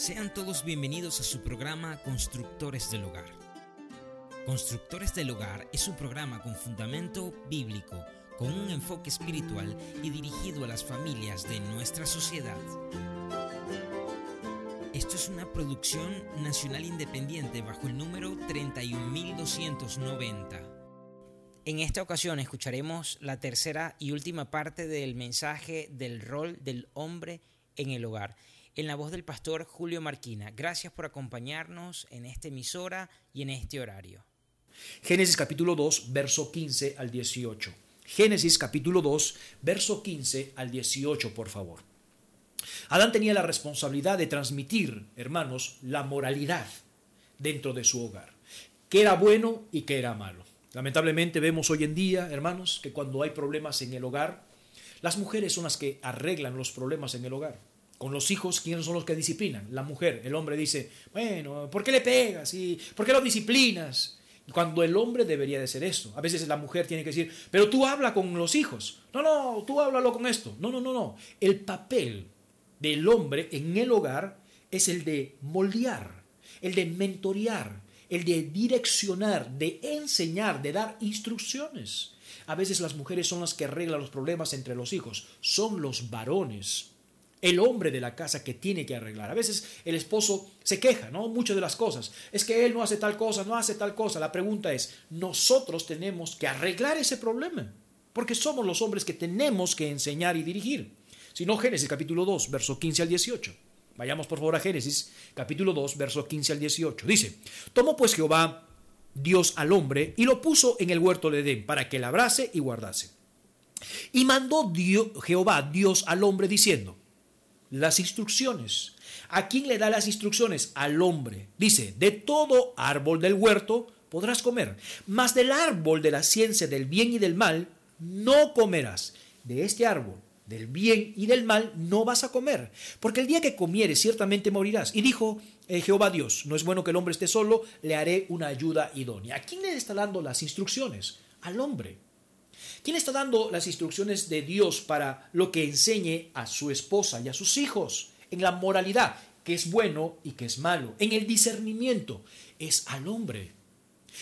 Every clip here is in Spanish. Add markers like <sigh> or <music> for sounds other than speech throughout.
Sean todos bienvenidos a su programa Constructores del Hogar. Constructores del Hogar es un programa con fundamento bíblico, con un enfoque espiritual y dirigido a las familias de nuestra sociedad. Esto es una producción nacional independiente bajo el número 31290. En esta ocasión escucharemos la tercera y última parte del mensaje del rol del hombre en el hogar en la voz del pastor Julio Marquina. Gracias por acompañarnos en esta emisora y en este horario. Génesis capítulo 2, verso 15 al 18. Génesis capítulo 2, verso 15 al 18, por favor. Adán tenía la responsabilidad de transmitir, hermanos, la moralidad dentro de su hogar. ¿Qué era bueno y qué era malo? Lamentablemente vemos hoy en día, hermanos, que cuando hay problemas en el hogar, las mujeres son las que arreglan los problemas en el hogar. Con los hijos, ¿quiénes son los que disciplinan? La mujer. El hombre dice, bueno, ¿por qué le pegas? ¿Y ¿Por qué lo disciplinas? Cuando el hombre debería de ser esto. A veces la mujer tiene que decir, pero tú habla con los hijos. No, no, tú háblalo con esto. No, no, no, no. El papel del hombre en el hogar es el de moldear, el de mentorear, el de direccionar, de enseñar, de dar instrucciones. A veces las mujeres son las que arreglan los problemas entre los hijos. Son los varones el hombre de la casa que tiene que arreglar. A veces el esposo se queja, ¿no? Muchas de las cosas. Es que él no hace tal cosa, no hace tal cosa. La pregunta es, nosotros tenemos que arreglar ese problema, porque somos los hombres que tenemos que enseñar y dirigir. Si no, Génesis capítulo 2, verso 15 al 18. Vayamos por favor a Génesis capítulo 2, verso 15 al 18. Dice, tomó pues Jehová Dios al hombre y lo puso en el huerto de Edén para que labrase y guardase. Y mandó Dios, Jehová Dios al hombre diciendo, las instrucciones. ¿A quién le da las instrucciones? Al hombre. Dice, de todo árbol del huerto podrás comer, mas del árbol de la ciencia del bien y del mal no comerás. De este árbol del bien y del mal no vas a comer, porque el día que comieres ciertamente morirás. Y dijo eh, Jehová Dios, no es bueno que el hombre esté solo, le haré una ayuda idónea. ¿A quién le está dando las instrucciones? Al hombre. ¿Quién está dando las instrucciones de Dios para lo que enseñe a su esposa y a sus hijos? En la moralidad, que es bueno y que es malo. En el discernimiento, es al hombre.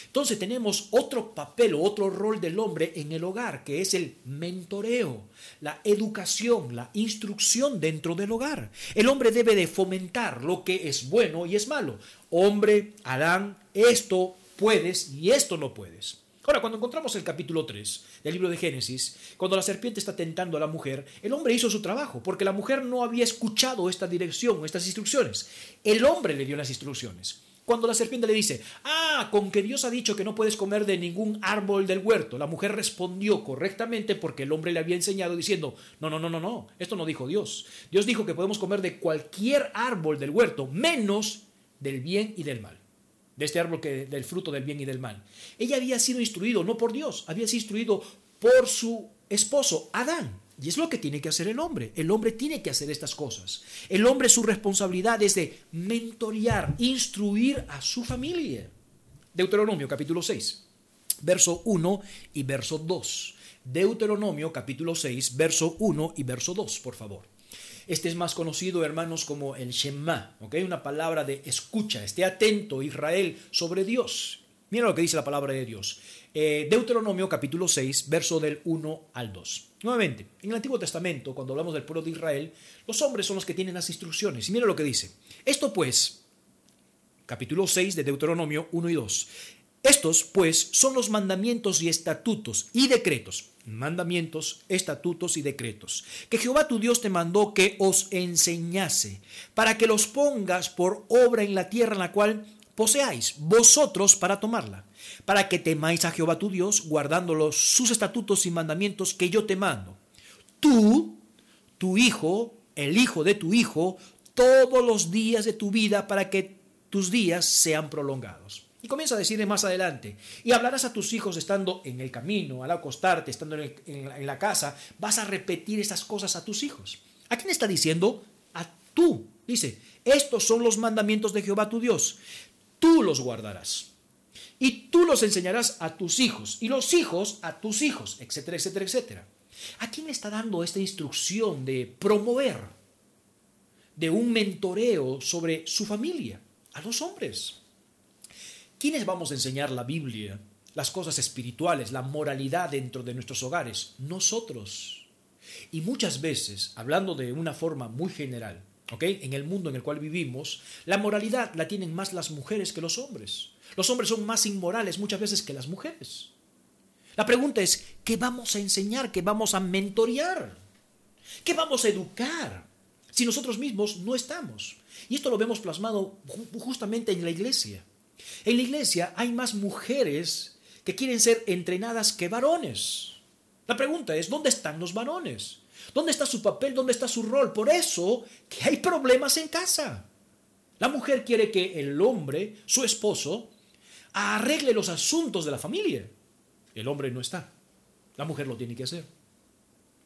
Entonces tenemos otro papel o otro rol del hombre en el hogar, que es el mentoreo, la educación, la instrucción dentro del hogar. El hombre debe de fomentar lo que es bueno y es malo. Hombre, Adán, esto puedes y esto no puedes. Ahora, cuando encontramos el capítulo 3 del libro de Génesis, cuando la serpiente está tentando a la mujer, el hombre hizo su trabajo, porque la mujer no había escuchado esta dirección, estas instrucciones. El hombre le dio las instrucciones. Cuando la serpiente le dice, ah, con que Dios ha dicho que no puedes comer de ningún árbol del huerto, la mujer respondió correctamente porque el hombre le había enseñado diciendo, no, no, no, no, no, esto no dijo Dios. Dios dijo que podemos comer de cualquier árbol del huerto, menos del bien y del mal de este árbol que, del fruto del bien y del mal. Ella había sido instruido no por Dios, había sido instruido por su esposo, Adán. Y es lo que tiene que hacer el hombre. El hombre tiene que hacer estas cosas. El hombre su responsabilidad es de mentorear, instruir a su familia. Deuteronomio capítulo 6, verso 1 y verso 2. Deuteronomio capítulo 6, verso 1 y verso 2, por favor. Este es más conocido, hermanos, como el Shema, ¿ok? Una palabra de escucha. Esté atento, Israel, sobre Dios. Mira lo que dice la palabra de Dios. Eh, Deuteronomio capítulo 6, verso del 1 al 2. Nuevamente, en el Antiguo Testamento, cuando hablamos del pueblo de Israel, los hombres son los que tienen las instrucciones. Y mira lo que dice. Esto pues, capítulo 6 de Deuteronomio 1 y 2. Estos, pues, son los mandamientos y estatutos y decretos, mandamientos, estatutos y decretos, que Jehová tu Dios te mandó que os enseñase, para que los pongas por obra en la tierra en la cual poseáis vosotros para tomarla, para que temáis a Jehová tu Dios, guardando sus estatutos y mandamientos que yo te mando. Tú, tu hijo, el hijo de tu hijo, todos los días de tu vida, para que tus días sean prolongados. Comienza a decirle más adelante, y hablarás a tus hijos estando en el camino, al acostarte, estando en, la casa, vas a repetir esas cosas a tus hijos. ¿A quién está diciendo? A tú. Dice, estos son los mandamientos de Jehová tu Dios. Tú los guardarás. Y tú los enseñarás a tus hijos, y los hijos a tus hijos, etcétera, etcétera, etcétera. ¿A quién le está dando esta instrucción de promover, de un mentoreo sobre su familia, a los hombres. ¿Quiénes vamos a enseñar la Biblia, las cosas espirituales, la moralidad dentro de nuestros hogares? Nosotros. Y muchas veces, hablando de una forma muy general, ¿ok? En el mundo en el cual vivimos, la moralidad la tienen más las mujeres que los hombres. Los hombres son más inmorales muchas veces que las mujeres. La pregunta es, ¿qué vamos a enseñar? ¿Qué vamos a mentorear? ¿Qué vamos a educar? Si nosotros mismos no estamos. Y esto lo vemos plasmado justamente en la iglesia. En la iglesia hay más mujeres que quieren ser entrenadas que varones. La pregunta es, ¿dónde están los varones? ¿Dónde está su papel? ¿Dónde está su rol? Por eso que hay problemas en casa. La mujer quiere que el hombre, su esposo, arregle los asuntos de la familia. El hombre no está. La mujer lo tiene que hacer.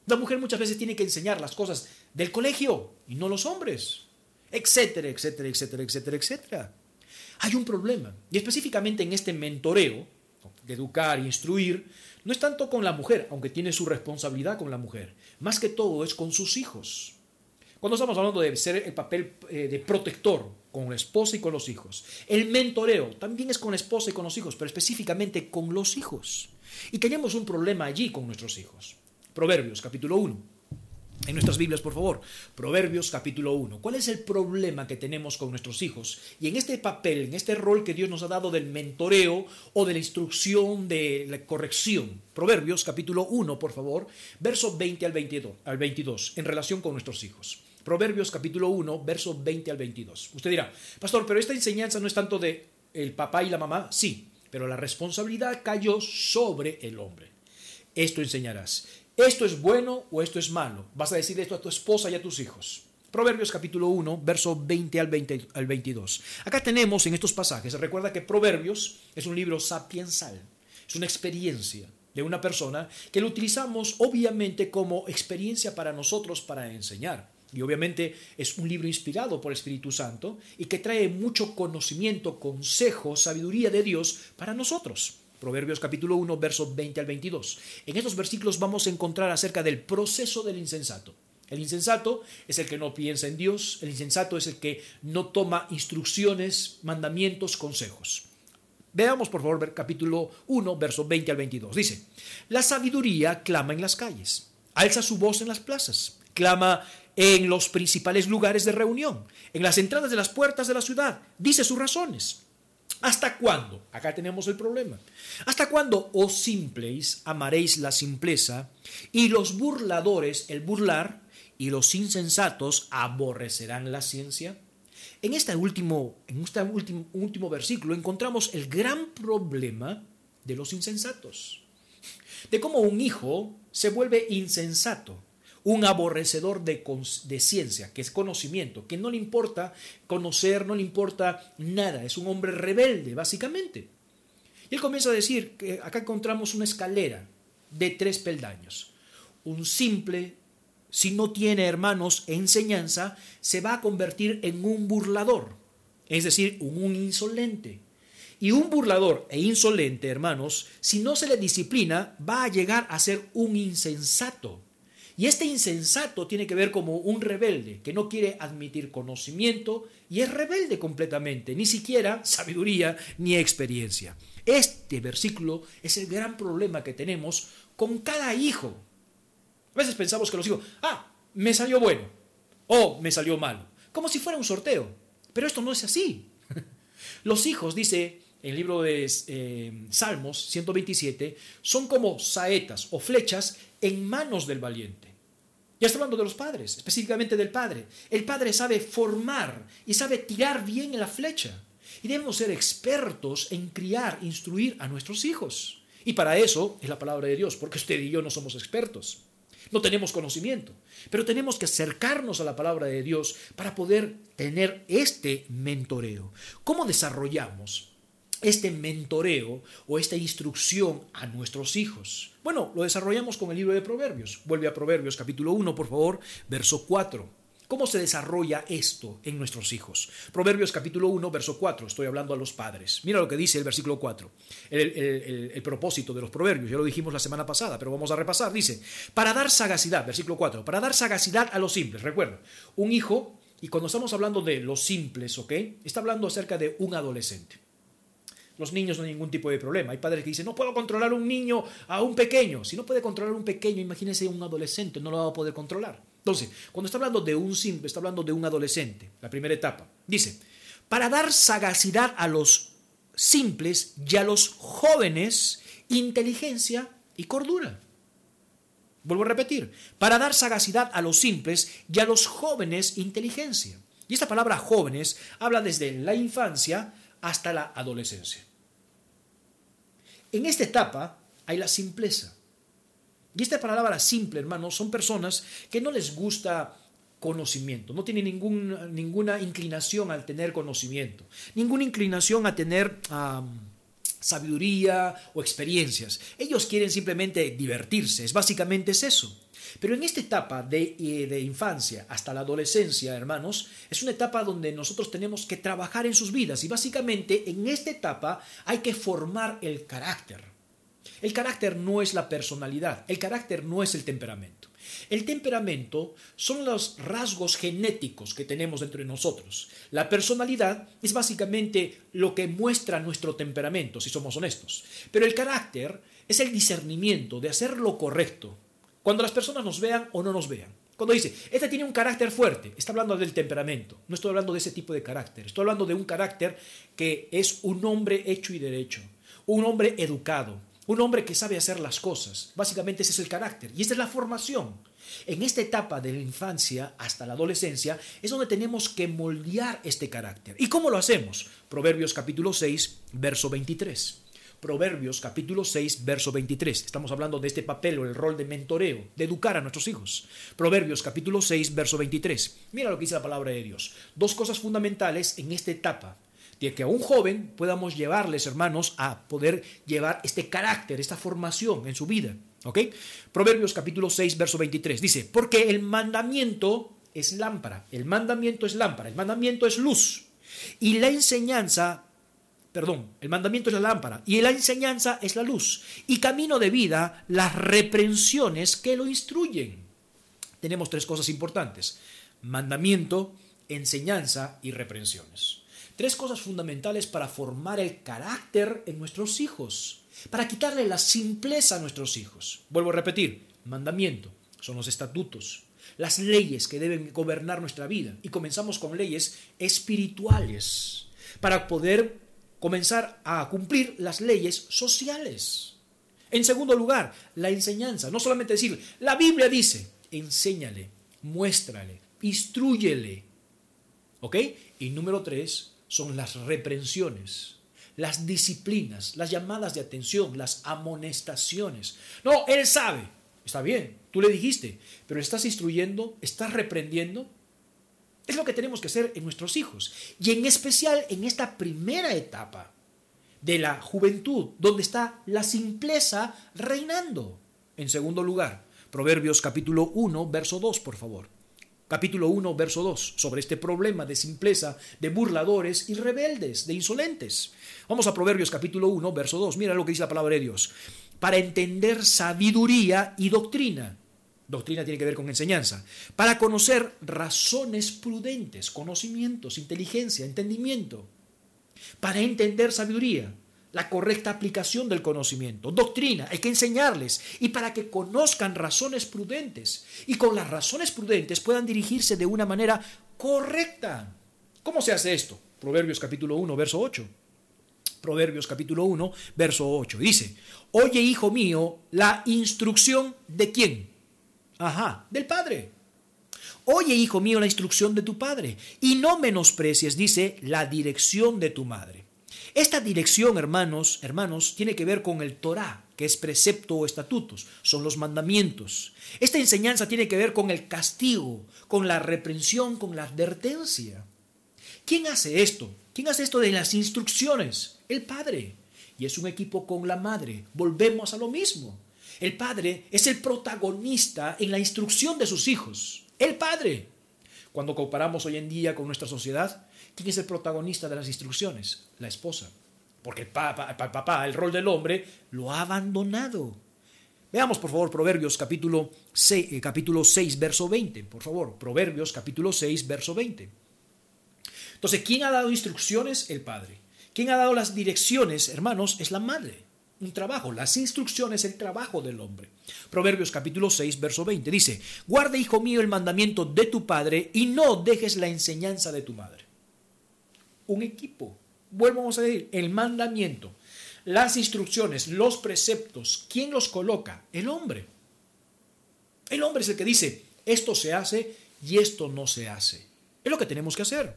La mujer muchas veces tiene que enseñar las cosas del colegio y no los hombres. Etcétera, etcétera, etcétera, etcétera, etcétera. Hay un problema. Y específicamente en este mentoreo, de educar instruir, no es tanto con la mujer, aunque tiene su responsabilidad con la mujer. Más que todo es con sus hijos. Cuando estamos hablando de ser el papel eh, de protector con la esposa y con los hijos. El mentoreo también es con la esposa y con los hijos, pero específicamente con los hijos. Y tenemos un problema allí con nuestros hijos. Proverbios capítulo 1. En nuestras Biblias, por favor. Proverbios capítulo 1. ¿Cuál es el problema que tenemos con nuestros hijos? Y en este papel, en este rol que Dios nos ha dado del mentoreo o de la instrucción, de la corrección. Proverbios capítulo 1, por favor, versos 20 al 22, al 22, en relación con nuestros hijos. Proverbios capítulo 1, versos 20 al 22. Usted dirá, pastor, pero esta enseñanza no es tanto de el papá y la mamá. Sí, pero la responsabilidad cayó sobre el hombre. Esto enseñarás. Esto es bueno o esto es malo. Vas a decir esto a tu esposa y a tus hijos. Proverbios capítulo 1, verso 20 al, 20 al 22. Acá tenemos en estos pasajes, recuerda que Proverbios es un libro sapiensal, es una experiencia de una persona que lo utilizamos obviamente como experiencia para nosotros para enseñar. Y obviamente es un libro inspirado por el Espíritu Santo y que trae mucho conocimiento, consejo, sabiduría de Dios para nosotros. Proverbios capítulo 1, versos 20 al 22. En estos versículos vamos a encontrar acerca del proceso del insensato. El insensato es el que no piensa en Dios, el insensato es el que no toma instrucciones, mandamientos, consejos. Veamos por favor capítulo 1, versos 20 al 22. Dice, la sabiduría clama en las calles, alza su voz en las plazas, clama en los principales lugares de reunión, en las entradas de las puertas de la ciudad, dice sus razones. ¿Hasta cuándo? Acá tenemos el problema. ¿Hasta cuándo, oh simples, amaréis la simpleza y los burladores el burlar y los insensatos aborrecerán la ciencia? En este último, en este último, último versículo encontramos el gran problema de los insensatos. De cómo un hijo se vuelve insensato un aborrecedor de, de, ciencia, que es conocimiento, que no le importa conocer, no le importa nada, es un hombre rebelde, básicamente. Y él comienza a decir que acá encontramos una escalera de tres peldaños. Un simple, si no tiene hermanos enseñanza, se va a convertir en un burlador, es decir, un insolente. Y un burlador e insolente, hermanos, si no se le disciplina, va a llegar a ser un insensato y este insensato tiene que ver como un rebelde que no quiere admitir conocimiento y es rebelde completamente, ni siquiera sabiduría ni experiencia. Este versículo es el gran problema que tenemos con cada hijo. A veces pensamos que los hijos, ah, me salió bueno o me salió malo, como si fuera un sorteo. Pero esto no es así. <laughs> Los hijos, dice el libro de eh, Salmos 127, son como saetas o flechas en manos del valiente. Ya está hablando de los padres, específicamente del padre. El padre sabe formar y sabe tirar bien en la flecha. Y debemos ser expertos en criar, instruir a nuestros hijos. Y para eso es la palabra de Dios, porque usted y yo no somos expertos. No tenemos conocimiento, pero tenemos que acercarnos a la palabra de Dios para poder tener este mentoreo. ¿Cómo desarrollamos este mentoreo o esta instrucción a nuestros hijos? Bueno, lo desarrollamos con el libro de Proverbios. Vuelve a Proverbios capítulo 1, por favor, verso 4. ¿Cómo se desarrolla esto en nuestros hijos? Proverbios capítulo 1, verso 4. Estoy hablando a los padres. Mira lo que dice el versículo 4. El, propósito de los proverbios, ya lo dijimos la semana pasada, pero vamos a repasar. Dice, para dar sagacidad, versículo 4, para dar sagacidad a los simples. Recuerda, un hijo Y cuando estamos hablando de los simples, ¿ok? Está hablando acerca de un adolescente. Los niños no hay ningún tipo de problema. Hay padres que dicen, no puedo controlar un niño a un pequeño. Si no puede controlar un pequeño, imagínese un adolescente, no lo va a poder controlar. Entonces, cuando está hablando de un simple, está hablando de un adolescente, la primera etapa. Dice, para dar sagacidad a los simples y a los jóvenes, inteligencia y cordura. Vuelvo a repetir, para dar sagacidad a los simples y a los jóvenes inteligencia. Y esta palabra jóvenes habla desde la infancia hasta la adolescencia. En esta etapa hay la simpleza. Y esta palabra simple, hermanos, son personas que no les gusta conocimiento, no tienen ningún, ninguna inclinación al tener conocimiento, ninguna inclinación a tener sabiduría o experiencias. Ellos quieren simplemente divertirse, es básicamente es eso. Pero en esta etapa de, eh, de, infancia hasta la adolescencia, hermanos, es una etapa donde nosotros tenemos que trabajar en sus vidas y básicamente en esta etapa hay que formar el carácter. El carácter no es la personalidad, el carácter no es el temperamento. El temperamento son los rasgos genéticos que tenemos dentro de nosotros. La personalidad es básicamente lo que muestra nuestro temperamento, si somos honestos. Pero el carácter es el discernimiento de hacer lo correcto, cuando las personas nos vean o no nos vean. Cuando dice, este tiene un carácter fuerte, está hablando del temperamento, no estoy hablando de ese tipo de carácter, estoy hablando de un carácter que es un hombre hecho y derecho, un hombre educado, un hombre que sabe hacer las cosas. Básicamente ese es el carácter y esta es la formación. En esta etapa de la infancia hasta la adolescencia es donde tenemos que moldear este carácter. ¿Y cómo lo hacemos? Proverbios capítulo 6, verso 23. Proverbios capítulo 6, verso 23. Estamos hablando de este papel o el rol de mentoreo, de educar a nuestros hijos. Proverbios capítulo 6, verso 23. Mira lo que dice la palabra de Dios. Dos cosas fundamentales en esta etapa de que a un joven podamos llevarles, hermanos, a poder llevar este carácter, esta formación en su vida. ¿Ok? Proverbios capítulo 6, verso 23. Dice, porque el mandamiento es lámpara, el mandamiento es lámpara, el mandamiento es luz. Y la enseñanza perdón, el mandamiento es la lámpara y la enseñanza es la luz y camino de vida las reprensiones que lo instruyen. Tenemos tres cosas importantes, mandamiento, enseñanza y reprensiones. Tres cosas fundamentales para formar el carácter en nuestros hijos, para quitarle la simpleza a nuestros hijos. Vuelvo a repetir, mandamiento son los estatutos, las leyes que deben gobernar nuestra vida. Y comenzamos con leyes espirituales, para poder comenzar a cumplir las leyes sociales. En segundo lugar, la enseñanza. No solamente decir, la Biblia dice, enséñale, muéstrale, instruyele. ¿Ok? Y número tres, son las reprensiones, las disciplinas, las llamadas de atención, las amonestaciones. No, él sabe. Está bien, tú le dijiste, pero estás instruyendo, estás reprendiendo, es lo que tenemos que hacer en nuestros hijos. Y en especial en esta primera etapa de la juventud, donde está la simpleza reinando. En segundo lugar, Proverbios capítulo 1, verso 2, por favor. Capítulo 1, verso 2, sobre este problema de simpleza, de burladores y rebeldes, de insolentes. Vamos a Proverbios capítulo 1, verso 2. Mira lo que dice la palabra de Dios. Para entender sabiduría y doctrina Doctrina tiene que ver con enseñanza. Para conocer razones prudentes, conocimientos, inteligencia, entendimiento. Para entender sabiduría, la correcta aplicación del conocimiento. Doctrina, hay que enseñarles. Y para que conozcan razones prudentes. Y con las razones prudentes puedan dirigirse de una manera correcta. ¿Cómo se hace esto? Proverbios capítulo 1, verso 8. Proverbios capítulo 1, verso 8. Dice, oye hijo mío, la instrucción de quién? Ajá, del Padre. Oye, hijo mío, la instrucción de tu Padre, y no menosprecies, dice, la dirección de tu madre. Esta dirección, hermanos, hermanos, tiene que ver con el Torah, que es precepto o estatutos, son los mandamientos. Esta enseñanza tiene que ver con el castigo, con la reprensión, con la advertencia. ¿Quién hace esto? ¿Quién hace esto de las instrucciones? El Padre. Y es un equipo con la madre. Volvemos a lo mismo. El padre es el protagonista en la instrucción de sus hijos. El padre. Cuando comparamos hoy en día con nuestra sociedad, ¿quién es el protagonista de las instrucciones? La esposa. Porque el papá, el, rol del hombre, lo ha abandonado. Veamos por favor Proverbios capítulo 6, eh, capítulo 6, verso 20. Por favor, Proverbios capítulo 6, verso 20. Entonces, ¿quién ha dado instrucciones? El Padre. ¿Quién ha dado las direcciones, hermanos? Es la Madre. Un trabajo. Las instrucciones, el trabajo del hombre. Proverbios capítulo 6, verso 20. Dice, guarda, hijo mío, el mandamiento de tu Padre y no dejes la enseñanza de tu madre. Un equipo. Vuelvamos a decir, el mandamiento las instrucciones, los preceptos, ¿quién los coloca? El hombre. El hombre es el que dice, esto se hace y esto no se hace. Es lo que tenemos que hacer.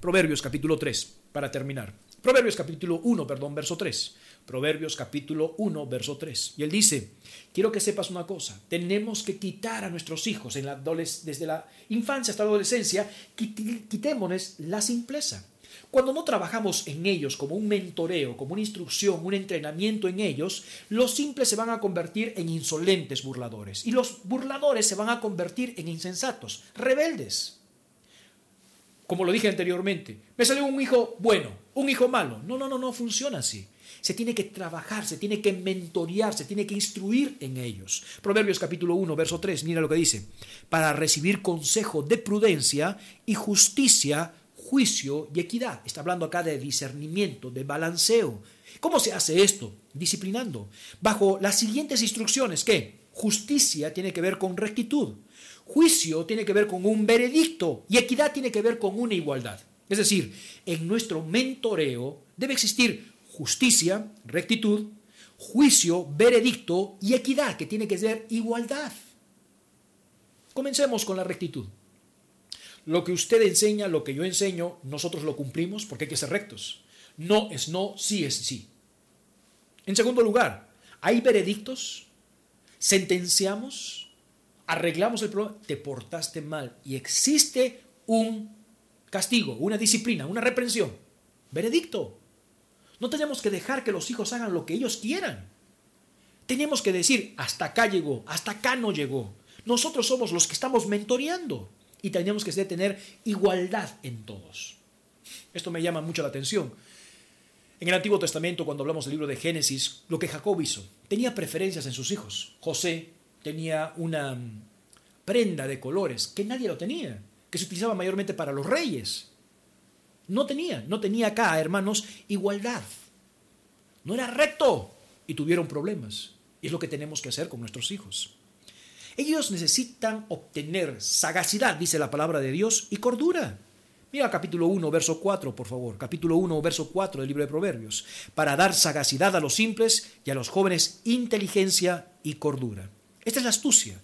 Proverbios capítulo 3, para terminar. Proverbios capítulo 1, perdón, verso 3. Proverbios capítulo 1, verso 3. Y él dice, quiero que sepas una cosa, tenemos que quitar a nuestros hijos desde la infancia hasta la adolescencia, quitémonos la simpleza. Cuando no trabajamos en ellos como un mentoreo, como una instrucción, un entrenamiento en ellos, los simples se van a convertir en insolentes burladores y los burladores se van a convertir en insensatos, rebeldes. Como lo dije anteriormente, me salió un hijo bueno, un hijo malo. No, no, no, no funciona así. Se tiene que trabajar, se tiene que mentorear, se tiene que instruir en ellos. Proverbios capítulo 1, verso 3, mira lo que dice. Para recibir consejo de prudencia y justicia juicio y equidad. Está hablando acá de discernimiento, de balanceo. ¿Cómo se hace esto? Disciplinando. Bajo las siguientes instrucciones, ¿qué? Justicia tiene que ver con rectitud. Juicio tiene que ver con un veredicto y equidad tiene que ver con una igualdad. Es decir, en nuestro mentoreo debe existir justicia, rectitud, juicio, veredicto y equidad, que tiene que ser igualdad. Comencemos con la rectitud. Lo que usted enseña, lo que yo enseño, nosotros lo cumplimos porque hay que ser rectos. No es no, sí es sí. En segundo lugar, hay veredictos, sentenciamos, arreglamos el problema, te portaste mal y existe un castigo, una disciplina, una reprensión. Veredicto. No tenemos que dejar que los hijos hagan lo que ellos quieran. Tenemos que decir, hasta acá llegó, hasta acá no llegó. Nosotros somos los que estamos mentoreando y tenemos que tener igualdad en todos. Esto me llama mucho la atención. En el Antiguo Testamento, cuando hablamos del libro de Génesis, lo que Jacob hizo, tenía preferencias en sus hijos. José tenía una prenda de colores que nadie lo tenía, que se utilizaba mayormente para los reyes. No tenía, no tenía acá, hermanos, igualdad. No era recto y tuvieron problemas. Y es lo que tenemos que hacer con nuestros hijos. Ellos necesitan obtener sagacidad, dice la palabra de Dios, y cordura. Mira capítulo 1, verso 4, por favor. Capítulo 1, verso 4 del libro de Proverbios. Para dar sagacidad a los simples y a los jóvenes inteligencia y cordura. Esta es la astucia.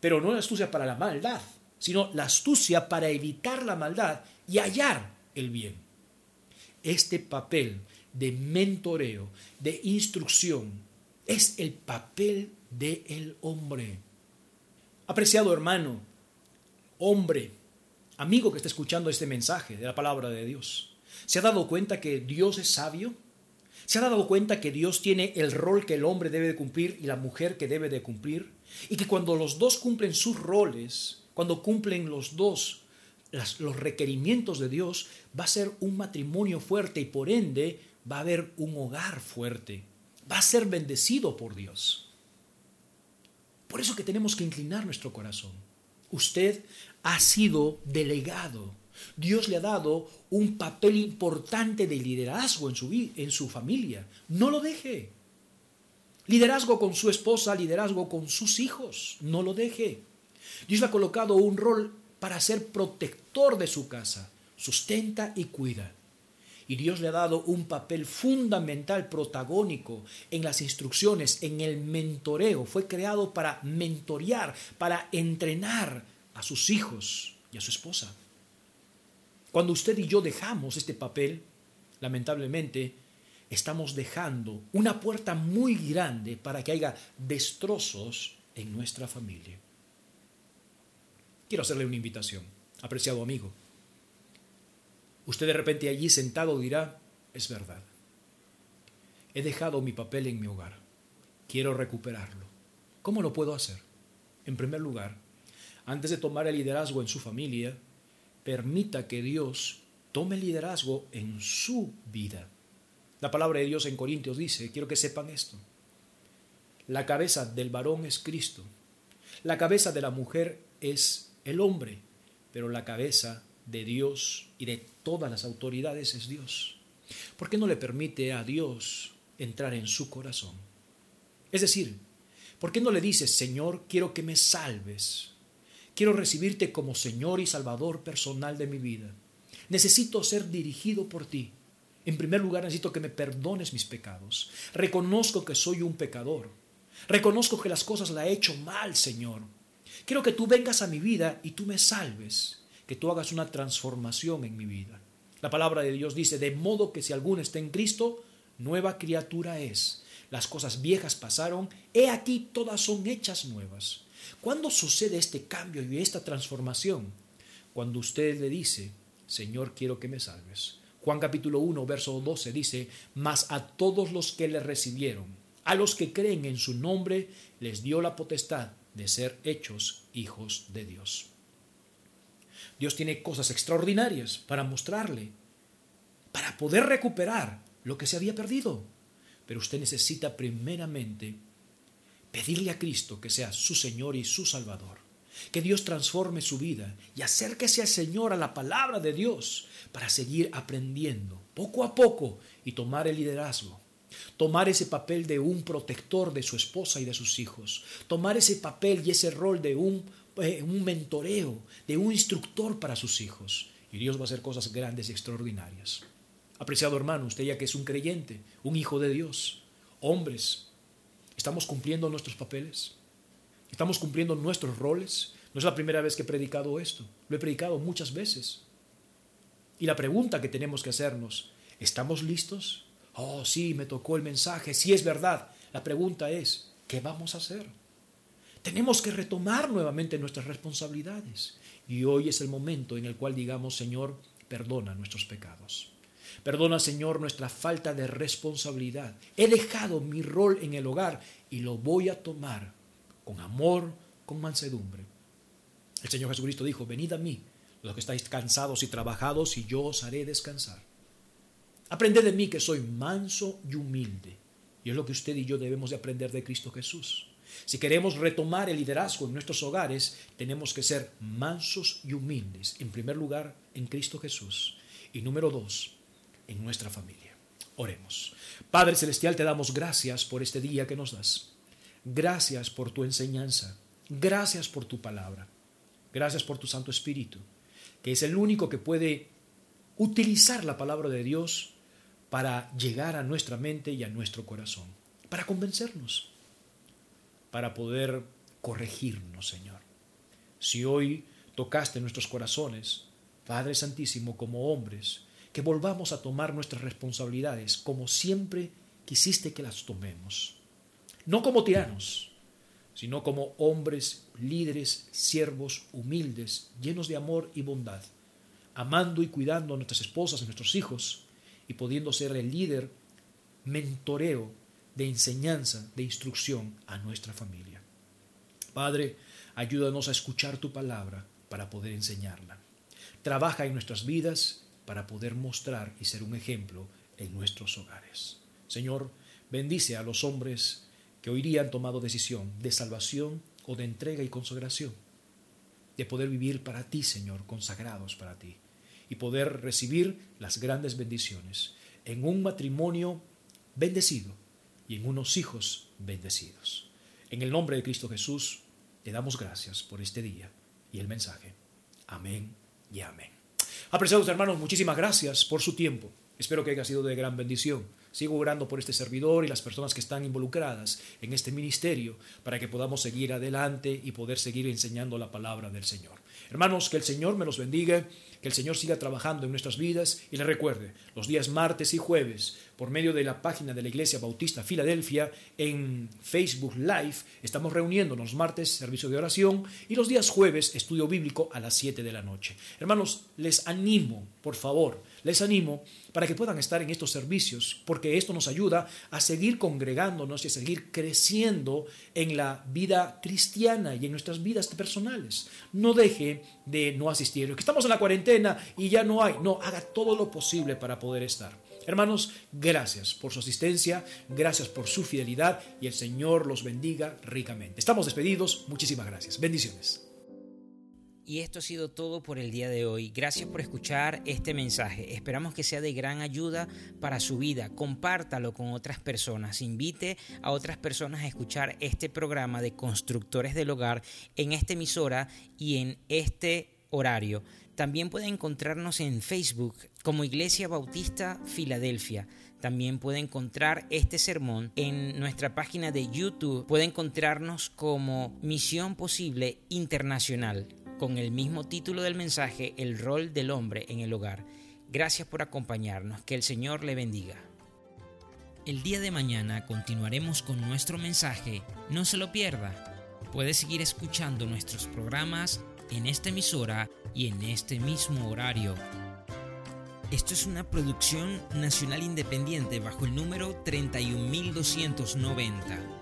Pero no la astucia para la maldad, sino la astucia para evitar la maldad y hallar el bien. Este papel de mentoreo, de instrucción, es el papel del hombre. Apreciado hermano, hombre, amigo que está escuchando este mensaje de la palabra de Dios, ¿se ha dado cuenta que Dios es sabio? ¿Se ha dado cuenta que Dios tiene el rol que el hombre debe de cumplir y la mujer que debe de cumplir? Y que cuando los dos cumplen sus roles, cuando cumplen los dos los requerimientos de Dios, va a ser un matrimonio fuerte y por ende va a haber un hogar fuerte. Va a ser bendecido por Dios. Por eso que tenemos que inclinar nuestro corazón. Usted ha sido delegado. Dios le ha dado un papel importante de liderazgo en su, en su familia. No lo deje. Liderazgo con su esposa, liderazgo con sus hijos. No lo deje. Dios le ha colocado un rol para ser protector de su casa. Sustenta y cuida. Y Dios le ha dado un papel fundamental, protagónico en las instrucciones, en el mentoreo. Fue creado para mentorear, para entrenar a sus hijos y a su esposa. Cuando usted y yo dejamos este papel, lamentablemente, estamos dejando una puerta muy grande para que haya destrozos en nuestra familia. Quiero hacerle una invitación, apreciado amigo. Usted de repente allí sentado dirá, es verdad. He dejado mi papel en mi hogar. Quiero recuperarlo. ¿Cómo lo puedo hacer? En primer lugar, antes de tomar el liderazgo en su familia, permita que Dios tome liderazgo en su vida. La palabra de Dios en Corintios dice, quiero que sepan esto. La cabeza del varón es Cristo. La cabeza de la mujer es el hombre, pero la cabeza de Dios y de todas las autoridades es Dios. ¿Por qué no le permite a Dios entrar en su corazón? Es decir, ¿por qué no le dices, Señor, quiero que me salves? Quiero recibirte como Señor y Salvador personal de mi vida. Necesito ser dirigido por ti. En primer lugar, necesito que me perdones mis pecados. Reconozco que soy un pecador. Reconozco que las cosas las he hecho mal, Señor. Quiero que tú vengas a mi vida y tú me salves, que tú hagas una transformación en mi vida. La palabra de Dios dice, de modo que si alguno está en Cristo, nueva criatura es. Las cosas viejas pasaron, he aquí todas son hechas nuevas. ¿Cuándo sucede este cambio y esta transformación? Cuando usted le dice, Señor, quiero que me salves. Juan capítulo 1, verso 12 dice, mas a todos los que le recibieron, a los que creen en su nombre, les dio la potestad de ser hechos hijos de Dios. Dios tiene cosas extraordinarias para mostrarle, para poder recuperar lo que se había perdido. Pero usted necesita primeramente pedirle a Cristo que sea su Señor y su Salvador. Que Dios transforme su vida y acérquese al Señor, a la palabra de Dios, para seguir aprendiendo poco a poco y tomar el liderazgo. Tomar ese papel de un protector de su esposa y de sus hijos. Tomar ese papel y ese rol de un, eh, un mentoreo, de un instructor para sus hijos. Y Dios va a hacer cosas grandes y extraordinarias. Apreciado hermano, usted ya que es un creyente, un hijo de Dios, hombres, ¿estamos cumpliendo nuestros papeles? ¿Estamos cumpliendo nuestros roles? No es la primera vez que he predicado esto, lo he predicado muchas veces. Y la pregunta que tenemos que hacernos, ¿estamos listos? Oh, sí, me tocó el mensaje, sí es verdad. La pregunta es, ¿qué vamos a hacer? Tenemos que retomar nuevamente nuestras responsabilidades. Y hoy es el momento en el cual digamos, Señor, perdona nuestros pecados. Perdona, Señor, nuestra falta de responsabilidad. He dejado mi rol en el hogar y lo voy a tomar con amor, con mansedumbre. El Señor Jesucristo dijo, venid a mí, los que estáis cansados y trabajados, y yo os haré descansar. Aprended de mí que soy manso y humilde. Y es lo que usted y yo debemos de aprender de Cristo Jesús. Si queremos retomar el liderazgo en nuestros hogares, tenemos que ser mansos y humildes. En primer lugar, en Cristo Jesús. Y número dos, en nuestra familia. Oremos. Padre Celestial, te damos gracias por este día que nos das. Gracias por tu enseñanza. Gracias por tu palabra. Gracias por tu Santo Espíritu, que es el único que puede utilizar la palabra de Dios para llegar a nuestra mente y a nuestro corazón, para convencernos, para poder corregirnos, Señor. Si hoy tocaste nuestros corazones, Padre Santísimo, como hombres, que volvamos a tomar nuestras responsabilidades como siempre quisiste que las tomemos. No como tiranos, sino como hombres, líderes, siervos, humildes, llenos de amor y bondad, amando y cuidando a nuestras esposas, a nuestros hijos, y pudiendo ser el líder, mentoreo de enseñanza, de instrucción a nuestra familia. Padre, ayúdanos a escuchar tu palabra para poder enseñarla. Trabaja en nuestras vidas para poder mostrar y ser un ejemplo en nuestros hogares. Señor, bendice a los hombres que hoy día han tomado decisión de salvación o de entrega y consagración, de poder vivir para ti, Señor, consagrados para ti, y poder recibir las grandes bendiciones en un matrimonio bendecido y en unos hijos bendecidos. En el nombre de Cristo Jesús, te damos gracias por este día y el mensaje. Amén y amén. Apreciados hermanos, muchísimas gracias por su tiempo. Espero que haya sido de gran bendición. Sigo orando por este servidor y las personas que están involucradas en este ministerio para que podamos seguir adelante y poder seguir enseñando la palabra del Señor. Hermanos, que el Señor me los bendiga, que el Señor siga trabajando en nuestras vidas y les recuerde, los días martes y jueves, por medio de la página de la Iglesia Bautista Filadelfia en Facebook Live, estamos reuniéndonos martes, servicio de oración, y los días jueves, estudio bíblico a las 7 de la noche. Hermanos, les animo, por favor, les animo para que puedan estar en estos servicios, porque esto nos ayuda a seguir congregándonos y a seguir creciendo en la vida cristiana y en nuestras vidas personales. No deje de no asistir. Que estamos en la cuarentena y ya no hay. No, haga todo lo posible para poder estar. Hermanos, gracias por su asistencia, gracias por su fidelidad y el Señor los bendiga ricamente. Estamos despedidos, muchísimas gracias. Bendiciones. Y esto ha sido todo por el día de hoy. Gracias por escuchar este mensaje. Esperamos que sea de gran ayuda para su vida. Compártalo con otras personas. Invite a otras personas a escuchar este programa de constructores del hogar en esta emisora y en este horario. También puede encontrarnos en Facebook como Iglesia Bautista Filadelfia. También puede encontrar este sermón en nuestra página de YouTube. Puede encontrarnos como Misión Posible Internacional con el mismo título del mensaje, El rol del hombre en el hogar. Gracias por acompañarnos, que el Señor le bendiga. El día de mañana continuaremos con nuestro mensaje, no se lo pierda. Puede seguir escuchando nuestros programas en esta emisora y en este mismo horario. Esto es una producción nacional independiente bajo el número 31290.